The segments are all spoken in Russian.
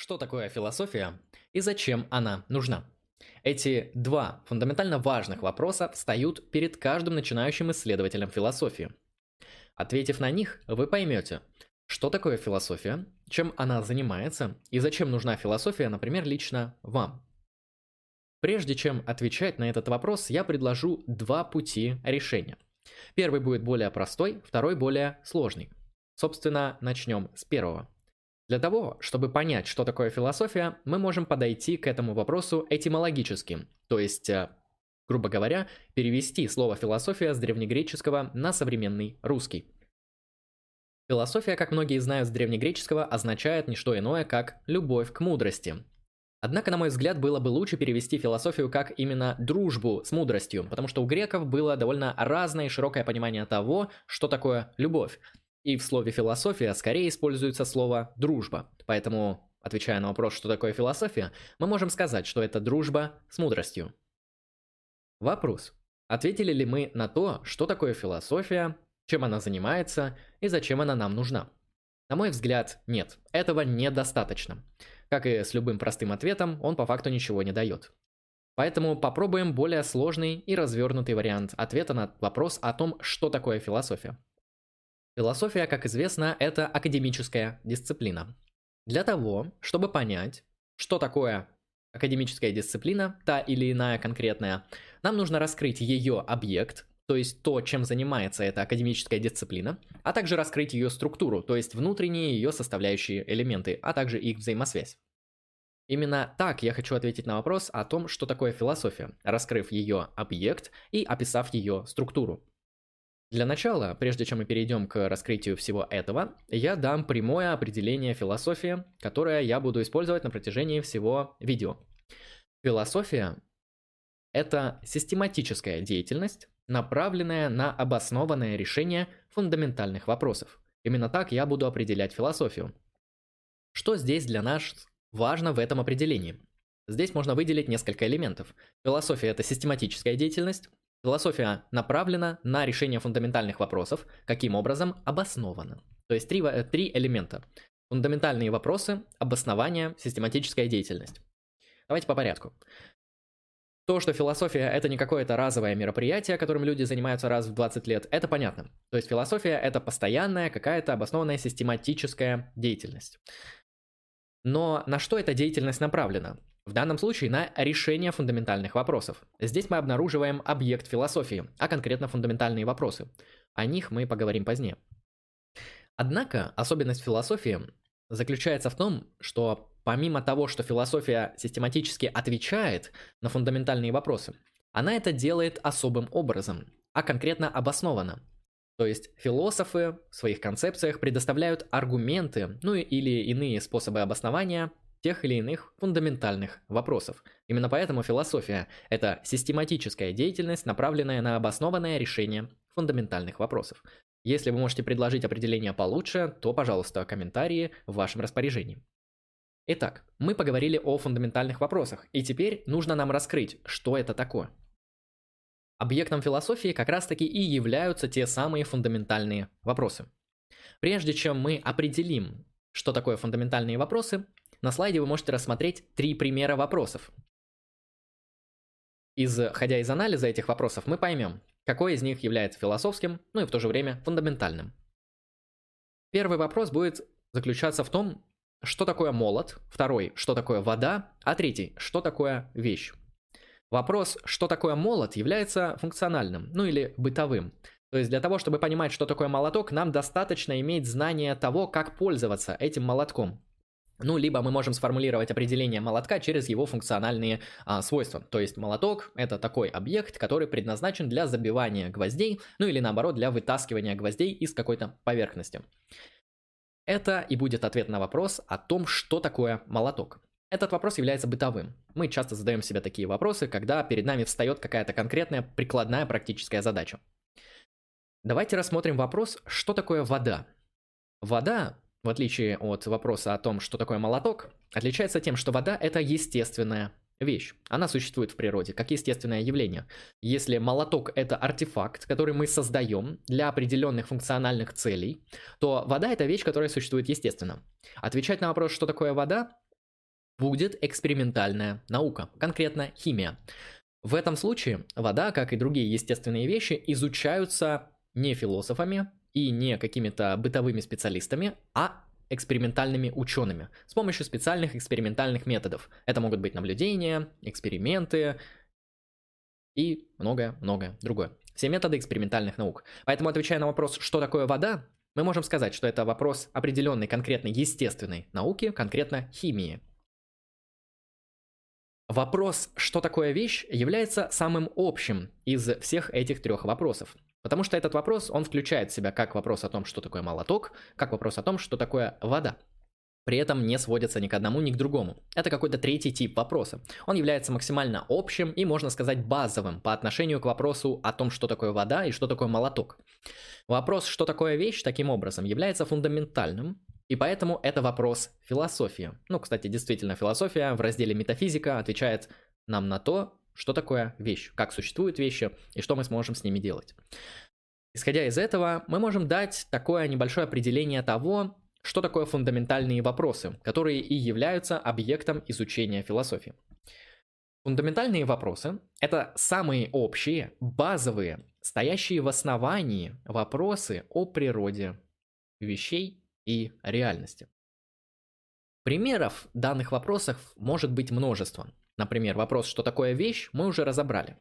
Что такое философия и зачем она нужна? Эти два фундаментально важных вопроса встают перед каждым начинающим исследователем философии. Ответив на них, вы поймете, что такое философия, чем она занимается и зачем нужна философия, например, лично вам. Прежде чем отвечать на этот вопрос, я предложу два пути решения. Первый будет более простой, второй более сложный. Собственно, начнем с первого. Для того, чтобы понять, что такое философия, мы можем подойти к этому вопросу этимологически, то есть, э, грубо говоря, перевести слово философия с древнегреческого на современный русский. Философия, как многие знают с древнегреческого, означает не что иное, как любовь к мудрости. Однако, на мой взгляд, было бы лучше перевести философию как именно дружбу с мудростью, потому что у греков было довольно разное и широкое понимание того, что такое любовь. И в слове философия скорее используется слово дружба. Поэтому, отвечая на вопрос, что такое философия, мы можем сказать, что это дружба с мудростью. Вопрос. Ответили ли мы на то, что такое философия, чем она занимается и зачем она нам нужна? На мой взгляд, нет, этого недостаточно. Как и с любым простым ответом, он по факту ничего не дает. Поэтому попробуем более сложный и развернутый вариант ответа на вопрос о том, что такое философия. Философия, как известно, это академическая дисциплина. Для того, чтобы понять, что такое академическая дисциплина, та или иная конкретная, нам нужно раскрыть ее объект, то есть то, чем занимается эта академическая дисциплина, а также раскрыть ее структуру, то есть внутренние ее составляющие элементы, а также их взаимосвязь. Именно так я хочу ответить на вопрос о том, что такое философия, раскрыв ее объект и описав ее структуру. Для начала, прежде чем мы перейдем к раскрытию всего этого, я дам прямое определение философии, которое я буду использовать на протяжении всего видео. Философия – это систематическая деятельность, направленная на обоснованное решение фундаментальных вопросов. Именно так я буду определять философию. Что здесь для нас важно в этом определении? Здесь можно выделить несколько элементов. Философия – это систематическая деятельность, Философия направлена на решение фундаментальных вопросов, каким образом обоснована. То есть три, э, три элемента. Фундаментальные вопросы, обоснование, систематическая деятельность. Давайте по порядку. То, что философия это не какое-то разовое мероприятие, которым люди занимаются раз в 20 лет, это понятно. То есть философия это постоянная какая-то обоснованная систематическая деятельность. Но на что эта деятельность направлена? В данном случае на решение фундаментальных вопросов. Здесь мы обнаруживаем объект философии, а конкретно фундаментальные вопросы. О них мы поговорим позднее. Однако особенность философии заключается в том, что помимо того, что философия систематически отвечает на фундаментальные вопросы, она это делает особым образом, а конкретно обоснованно. То есть философы в своих концепциях предоставляют аргументы, ну или иные способы обоснования тех или иных фундаментальных вопросов. Именно поэтому философия – это систематическая деятельность, направленная на обоснованное решение фундаментальных вопросов. Если вы можете предложить определение получше, то, пожалуйста, комментарии в вашем распоряжении. Итак, мы поговорили о фундаментальных вопросах, и теперь нужно нам раскрыть, что это такое. Объектом философии как раз таки и являются те самые фундаментальные вопросы. Прежде чем мы определим, что такое фундаментальные вопросы, на слайде вы можете рассмотреть три примера вопросов. Исходя из анализа этих вопросов, мы поймем, какой из них является философским, ну и в то же время фундаментальным. Первый вопрос будет заключаться в том, что такое молот, второй, что такое вода, а третий, что такое вещь. Вопрос, что такое молот, является функциональным, ну или бытовым. То есть для того, чтобы понимать, что такое молоток, нам достаточно иметь знание того, как пользоваться этим молотком. Ну, либо мы можем сформулировать определение молотка через его функциональные а, свойства. То есть молоток это такой объект, который предназначен для забивания гвоздей, ну или наоборот для вытаскивания гвоздей из какой-то поверхности. Это и будет ответ на вопрос о том, что такое молоток. Этот вопрос является бытовым. Мы часто задаем себе такие вопросы, когда перед нами встает какая-то конкретная прикладная практическая задача. Давайте рассмотрим вопрос, что такое вода. Вода в отличие от вопроса о том, что такое молоток, отличается тем, что вода – это естественная вещь. Она существует в природе как естественное явление. Если молоток – это артефакт, который мы создаем для определенных функциональных целей, то вода – это вещь, которая существует естественно. Отвечать на вопрос, что такое вода, будет экспериментальная наука, конкретно химия. В этом случае вода, как и другие естественные вещи, изучаются не философами и не какими-то бытовыми специалистами, а экспериментальными учеными с помощью специальных экспериментальных методов. Это могут быть наблюдения, эксперименты и многое-многое другое. Все методы экспериментальных наук. Поэтому, отвечая на вопрос, что такое вода, мы можем сказать, что это вопрос определенной конкретной естественной науки, конкретно химии. Вопрос, что такое вещь, является самым общим из всех этих трех вопросов. Потому что этот вопрос, он включает в себя как вопрос о том, что такое молоток, как вопрос о том, что такое вода. При этом не сводится ни к одному, ни к другому. Это какой-то третий тип вопроса. Он является максимально общим и, можно сказать, базовым по отношению к вопросу о том, что такое вода и что такое молоток. Вопрос, что такое вещь, таким образом, является фундаментальным, и поэтому это вопрос философии. Ну, кстати, действительно, философия в разделе метафизика отвечает нам на то, что такое вещь, как существуют вещи и что мы сможем с ними делать. Исходя из этого, мы можем дать такое небольшое определение того, что такое фундаментальные вопросы, которые и являются объектом изучения философии. Фундаментальные вопросы – это самые общие, базовые, стоящие в основании вопросы о природе вещей и реальности. Примеров данных вопросов может быть множество. Например, вопрос, что такое вещь, мы уже разобрали.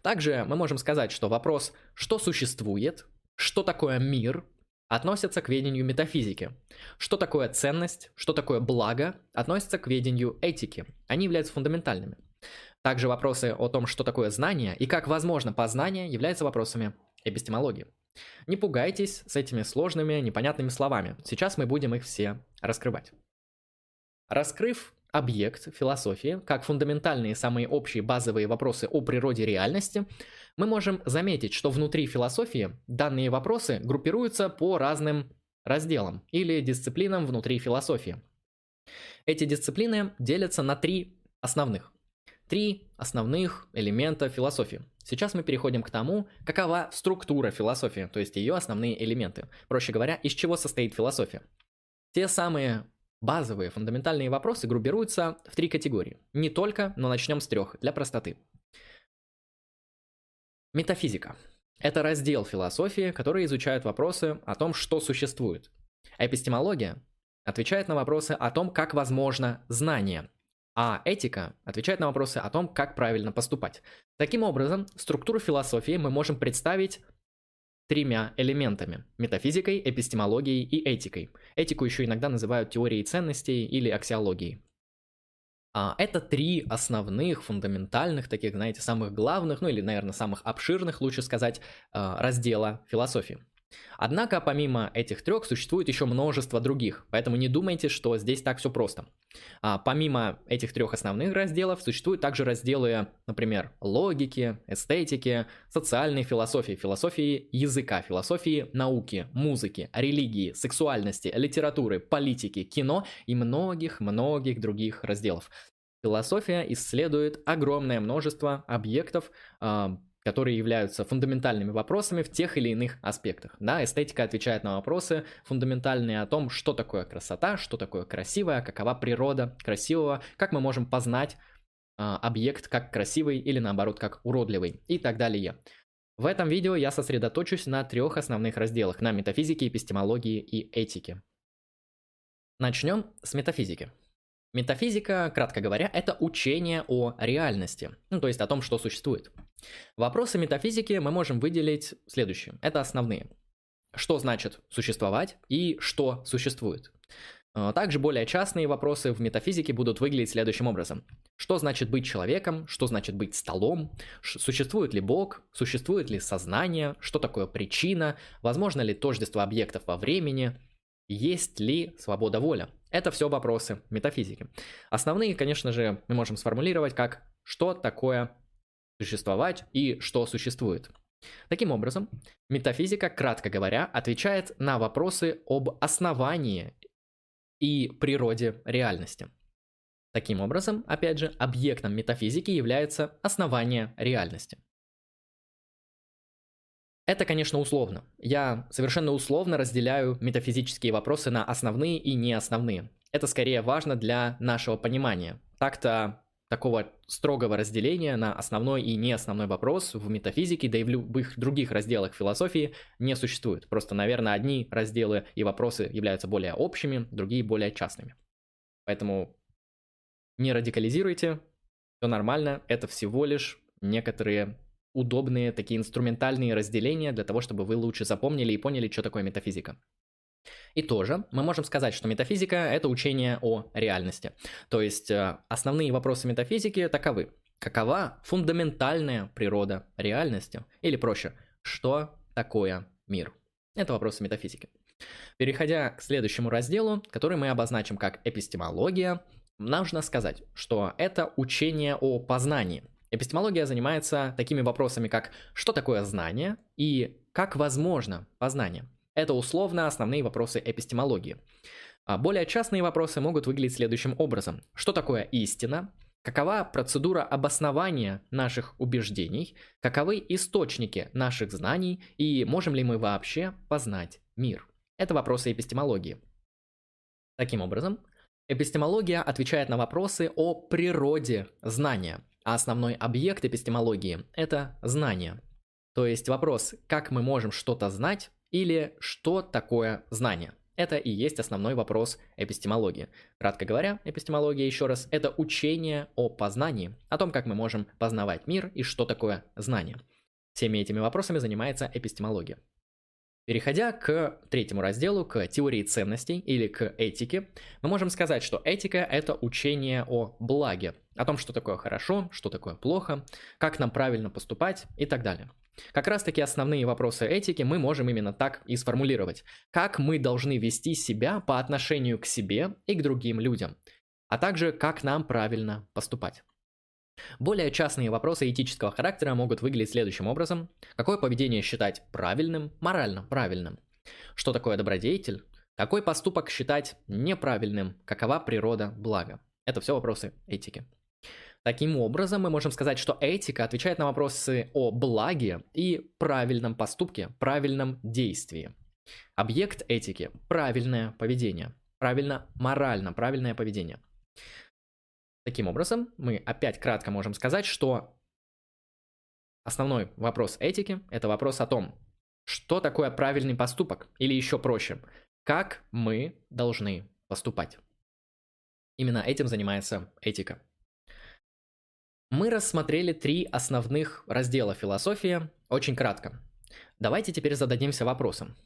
Также мы можем сказать, что вопрос, что существует, что такое мир, относится к ведению метафизики. Что такое ценность, что такое благо, относится к ведению этики. Они являются фундаментальными. Также вопросы о том, что такое знание и как возможно познание, являются вопросами эпистемологии. Не пугайтесь с этими сложными, непонятными словами. Сейчас мы будем их все раскрывать. Раскрыв объект философии, как фундаментальные самые общие базовые вопросы о природе реальности, мы можем заметить, что внутри философии данные вопросы группируются по разным разделам или дисциплинам внутри философии. Эти дисциплины делятся на три основных. Три основных элемента философии. Сейчас мы переходим к тому, какова структура философии, то есть ее основные элементы. Проще говоря, из чего состоит философия. Те самые Базовые фундаментальные вопросы группируются в три категории. Не только, но начнем с трех, для простоты. Метафизика. Это раздел философии, который изучает вопросы о том, что существует. Эпистемология отвечает на вопросы о том, как возможно знание, а этика отвечает на вопросы о том, как правильно поступать. Таким образом, структуру философии мы можем представить тремя элементами – метафизикой, эпистемологией и этикой. Этику еще иногда называют теорией ценностей или аксиологией. А, это три основных, фундаментальных, таких, знаете, самых главных, ну или, наверное, самых обширных, лучше сказать, а, раздела философии. Однако, помимо этих трех, существует еще множество других, поэтому не думайте, что здесь так все просто. А, помимо этих трех основных разделов, существуют также разделы, например, логики, эстетики, социальной философии, философии языка, философии науки, музыки, религии, сексуальности, литературы, политики, кино и многих-многих других разделов. Философия исследует огромное множество объектов, а, которые являются фундаментальными вопросами в тех или иных аспектах. Да, эстетика отвечает на вопросы фундаментальные о том, что такое красота, что такое красивое, какова природа красивого, как мы можем познать э, объект как красивый или наоборот как уродливый и так далее. В этом видео я сосредоточусь на трех основных разделах, на метафизике, эпистемологии и этике. Начнем с метафизики. Метафизика, кратко говоря, это учение о реальности, ну, то есть о том, что существует. Вопросы метафизики мы можем выделить следующие. Это основные. Что значит существовать и что существует? А, также более частные вопросы в метафизике будут выглядеть следующим образом. Что значит быть человеком? Что значит быть столом? Существует ли Бог? Существует ли сознание? Что такое причина? Возможно ли тождество объектов во времени? Есть ли свобода воля? Это все вопросы метафизики. Основные, конечно же, мы можем сформулировать как «что такое существовать и что существует. Таким образом, метафизика, кратко говоря, отвечает на вопросы об основании и природе реальности. Таким образом, опять же, объектом метафизики является основание реальности. Это, конечно, условно. Я совершенно условно разделяю метафизические вопросы на основные и неосновные. это скорее важно для нашего понимания. Так-то такого строгого разделения на основной и не основной вопрос в метафизике, да и в любых других разделах философии не существует. Просто, наверное, одни разделы и вопросы являются более общими, другие более частными. Поэтому не радикализируйте, все нормально, это всего лишь некоторые удобные такие инструментальные разделения для того, чтобы вы лучше запомнили и поняли, что такое метафизика. И тоже мы можем сказать, что метафизика – это учение о реальности. То есть э, основные вопросы метафизики таковы. Какова фундаментальная природа реальности? Или проще, что такое мир? Это вопросы метафизики. Переходя к следующему разделу, который мы обозначим как эпистемология, нужно сказать, что это учение о познании. Эпистемология занимается такими вопросами, как что такое знание и как возможно познание. Это условно основные вопросы эпистемологии. А более частные вопросы могут выглядеть следующим образом. Что такое истина? Какова процедура обоснования наших убеждений? Каковы источники наших знаний? И можем ли мы вообще познать мир? Это вопросы эпистемологии. Таким образом, эпистемология отвечает на вопросы о природе знания, а основной объект эпистемологии – это знание. То есть вопрос, как мы можем что-то знать, или что такое знание. Это и есть основной вопрос эпистемологии. Кратко говоря, эпистемология, еще раз, это учение о познании, о том, как мы можем познавать мир и что такое знание. Всеми этими вопросами занимается эпистемология. Переходя к третьему разделу, к теории ценностей или к этике, мы можем сказать, что этика – это учение о благе, о том, что такое хорошо, что такое плохо, как нам правильно поступать и так далее. Как раз таки основные вопросы этики мы можем именно так и сформулировать. Как мы должны вести себя по отношению к себе и к другим людям, а также как нам правильно поступать. Более частные вопросы этического характера могут выглядеть следующим образом. Какое поведение считать правильным, морально правильным? Что такое добродетель? Какой поступок считать неправильным? Какова природа блага? Это все вопросы этики. Таким образом, мы можем сказать, что этика отвечает на вопросы о благе и правильном поступке, правильном действии. Объект этики – правильное поведение, правильно, морально правильное поведение. Таким образом, мы опять кратко можем сказать, что основной вопрос этики – это вопрос о том, что такое правильный поступок, или еще проще, как мы должны поступать. Именно этим занимается этика. Мы рассмотрели три основных раздела философии очень кратко. Давайте теперь зададимся вопросом.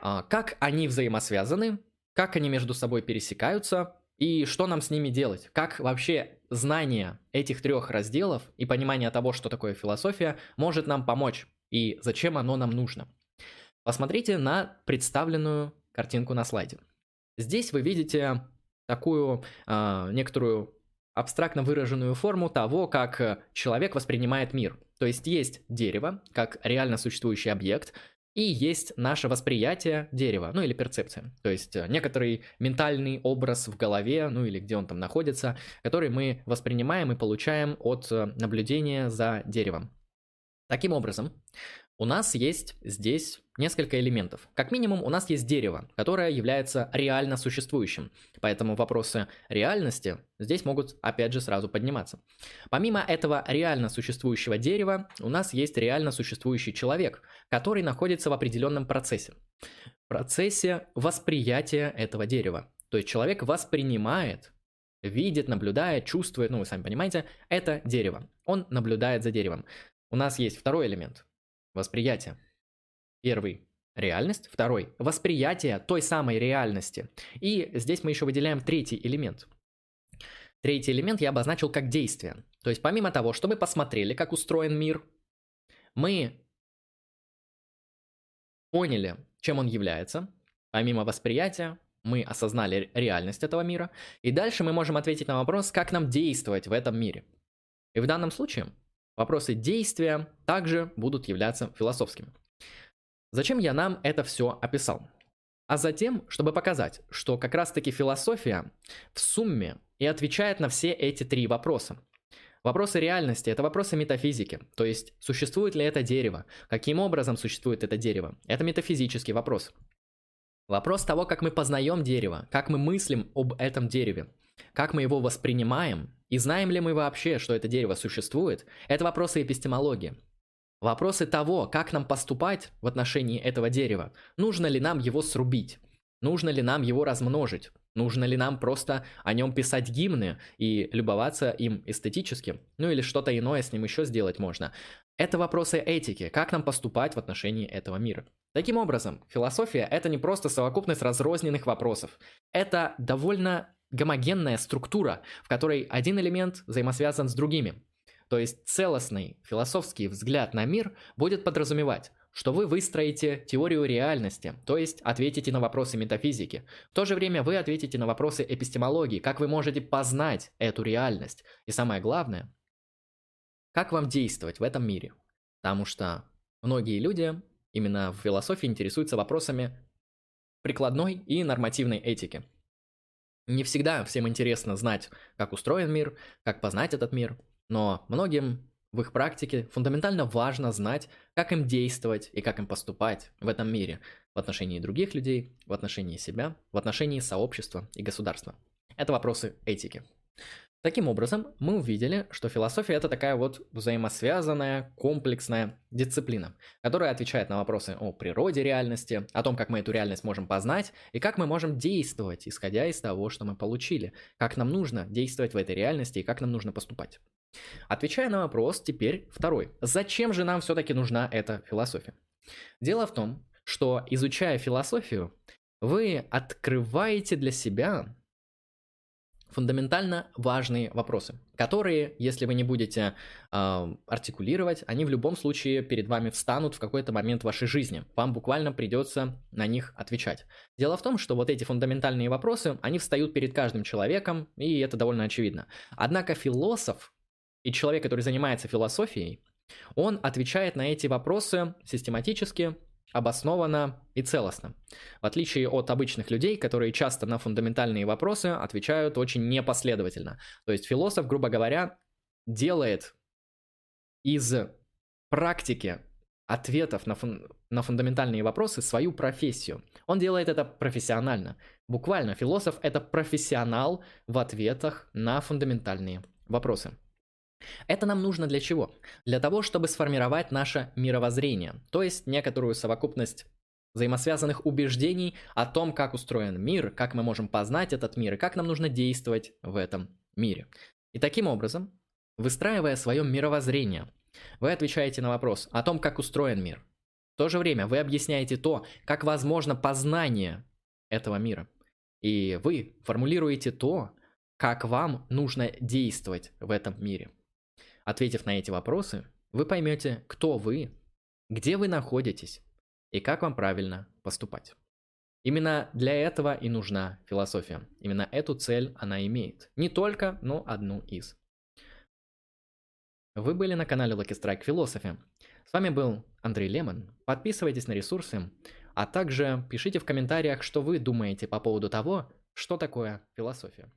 А, как они взаимосвязаны, как они между собой пересекаются и что нам с ними делать? Как вообще знание этих трех разделов и понимание того, что такое философия, может нам помочь и зачем оно нам нужно? Посмотрите на представленную картинку на слайде. Здесь вы видите такую э, некоторую абстрактно выраженную форму того, как э, человек воспринимает мир. То есть есть дерево, как реально существующий объект, и есть наше восприятие дерева, ну или перцепция. То есть э, некоторый ментальный образ в голове, ну или где он там находится, который мы воспринимаем и получаем от э, наблюдения за деревом. Таким образом, у нас есть здесь несколько элементов. Как минимум, у нас есть дерево, которое является реально существующим. Поэтому вопросы реальности здесь могут опять же сразу подниматься. Помимо этого реально существующего дерева, у нас есть реально существующий человек, который находится в определенном процессе. Процессе восприятия этого дерева. То есть человек воспринимает видит, наблюдает, чувствует, ну вы сами понимаете, это дерево. Он наблюдает за деревом. У нас есть второй элемент Восприятие. Первый – реальность. Второй – восприятие той самой реальности. И здесь мы еще выделяем третий элемент. Третий элемент я обозначил как действие. То есть помимо того, что мы посмотрели, как устроен мир, мы поняли, чем он является. Помимо восприятия, мы осознали реальность этого мира. И дальше мы можем ответить на вопрос, как нам действовать в этом мире. И в данном случае Вопросы действия также будут являться философскими. Зачем я нам это все описал? А затем, чтобы показать, что как раз-таки философия в сумме и отвечает на все эти три вопроса. Вопросы реальности – это вопросы метафизики, то есть существует ли это дерево, каким образом существует это дерево. Это метафизический вопрос. Вопрос того, как мы познаем дерево, как мы мыслим об этом дереве, как мы его воспринимаем, и знаем ли мы вообще, что это дерево существует, это вопросы эпистемологии. Вопросы того, как нам поступать в отношении этого дерева. Нужно ли нам его срубить? Нужно ли нам его размножить? Нужно ли нам просто о нем писать гимны и любоваться им эстетически? Ну или что-то иное с ним еще сделать можно. Это вопросы этики, как нам поступать в отношении этого мира. Таким образом, философия – это не просто совокупность разрозненных вопросов. Это довольно гомогенная структура, в которой один элемент взаимосвязан с другими. То есть целостный философский взгляд на мир будет подразумевать, что вы выстроите теорию реальности, то есть ответите на вопросы метафизики. В то же время вы ответите на вопросы эпистемологии, как вы можете познать эту реальность. И самое главное, как вам действовать в этом мире. Потому что многие люди именно в философии интересуются вопросами прикладной и нормативной этики. Не всегда всем интересно знать, как устроен мир, как познать этот мир – но многим в их практике фундаментально важно знать, как им действовать и как им поступать в этом мире в отношении других людей, в отношении себя, в отношении сообщества и государства. Это вопросы этики. Таким образом, мы увидели, что философия это такая вот взаимосвязанная, комплексная дисциплина, которая отвечает на вопросы о природе реальности, о том, как мы эту реальность можем познать и как мы можем действовать, исходя из того, что мы получили, как нам нужно действовать в этой реальности и как нам нужно поступать. Отвечая на вопрос, теперь второй. Зачем же нам все-таки нужна эта философия? Дело в том, что изучая философию, вы открываете для себя фундаментально важные вопросы, которые, если вы не будете э, артикулировать, они в любом случае перед вами встанут в какой-то момент вашей жизни. Вам буквально придется на них отвечать. Дело в том, что вот эти фундаментальные вопросы, они встают перед каждым человеком, и это довольно очевидно. Однако философ и человек, который занимается философией, он отвечает на эти вопросы систематически, обоснованно и целостно. В отличие от обычных людей, которые часто на фундаментальные вопросы отвечают очень непоследовательно. То есть философ, грубо говоря, делает из практики ответов на, фун- на фундаментальные вопросы свою профессию. Он делает это профессионально. Буквально, философ – это профессионал в ответах на фундаментальные вопросы. Это нам нужно для чего? Для того, чтобы сформировать наше мировоззрение, то есть некоторую совокупность взаимосвязанных убеждений о том, как устроен мир, как мы можем познать этот мир и как нам нужно действовать в этом мире. И таким образом, выстраивая свое мировоззрение, вы отвечаете на вопрос о том, как устроен мир. В то же время вы объясняете то, как возможно познание этого мира. И вы формулируете то, как вам нужно действовать в этом мире. Ответив на эти вопросы, вы поймете, кто вы, где вы находитесь и как вам правильно поступать. Именно для этого и нужна философия. Именно эту цель она имеет. Не только, но одну из. Вы были на канале Lucky Strike Philosophy. С вами был Андрей Лемон. Подписывайтесь на ресурсы, а также пишите в комментариях, что вы думаете по поводу того, что такое философия.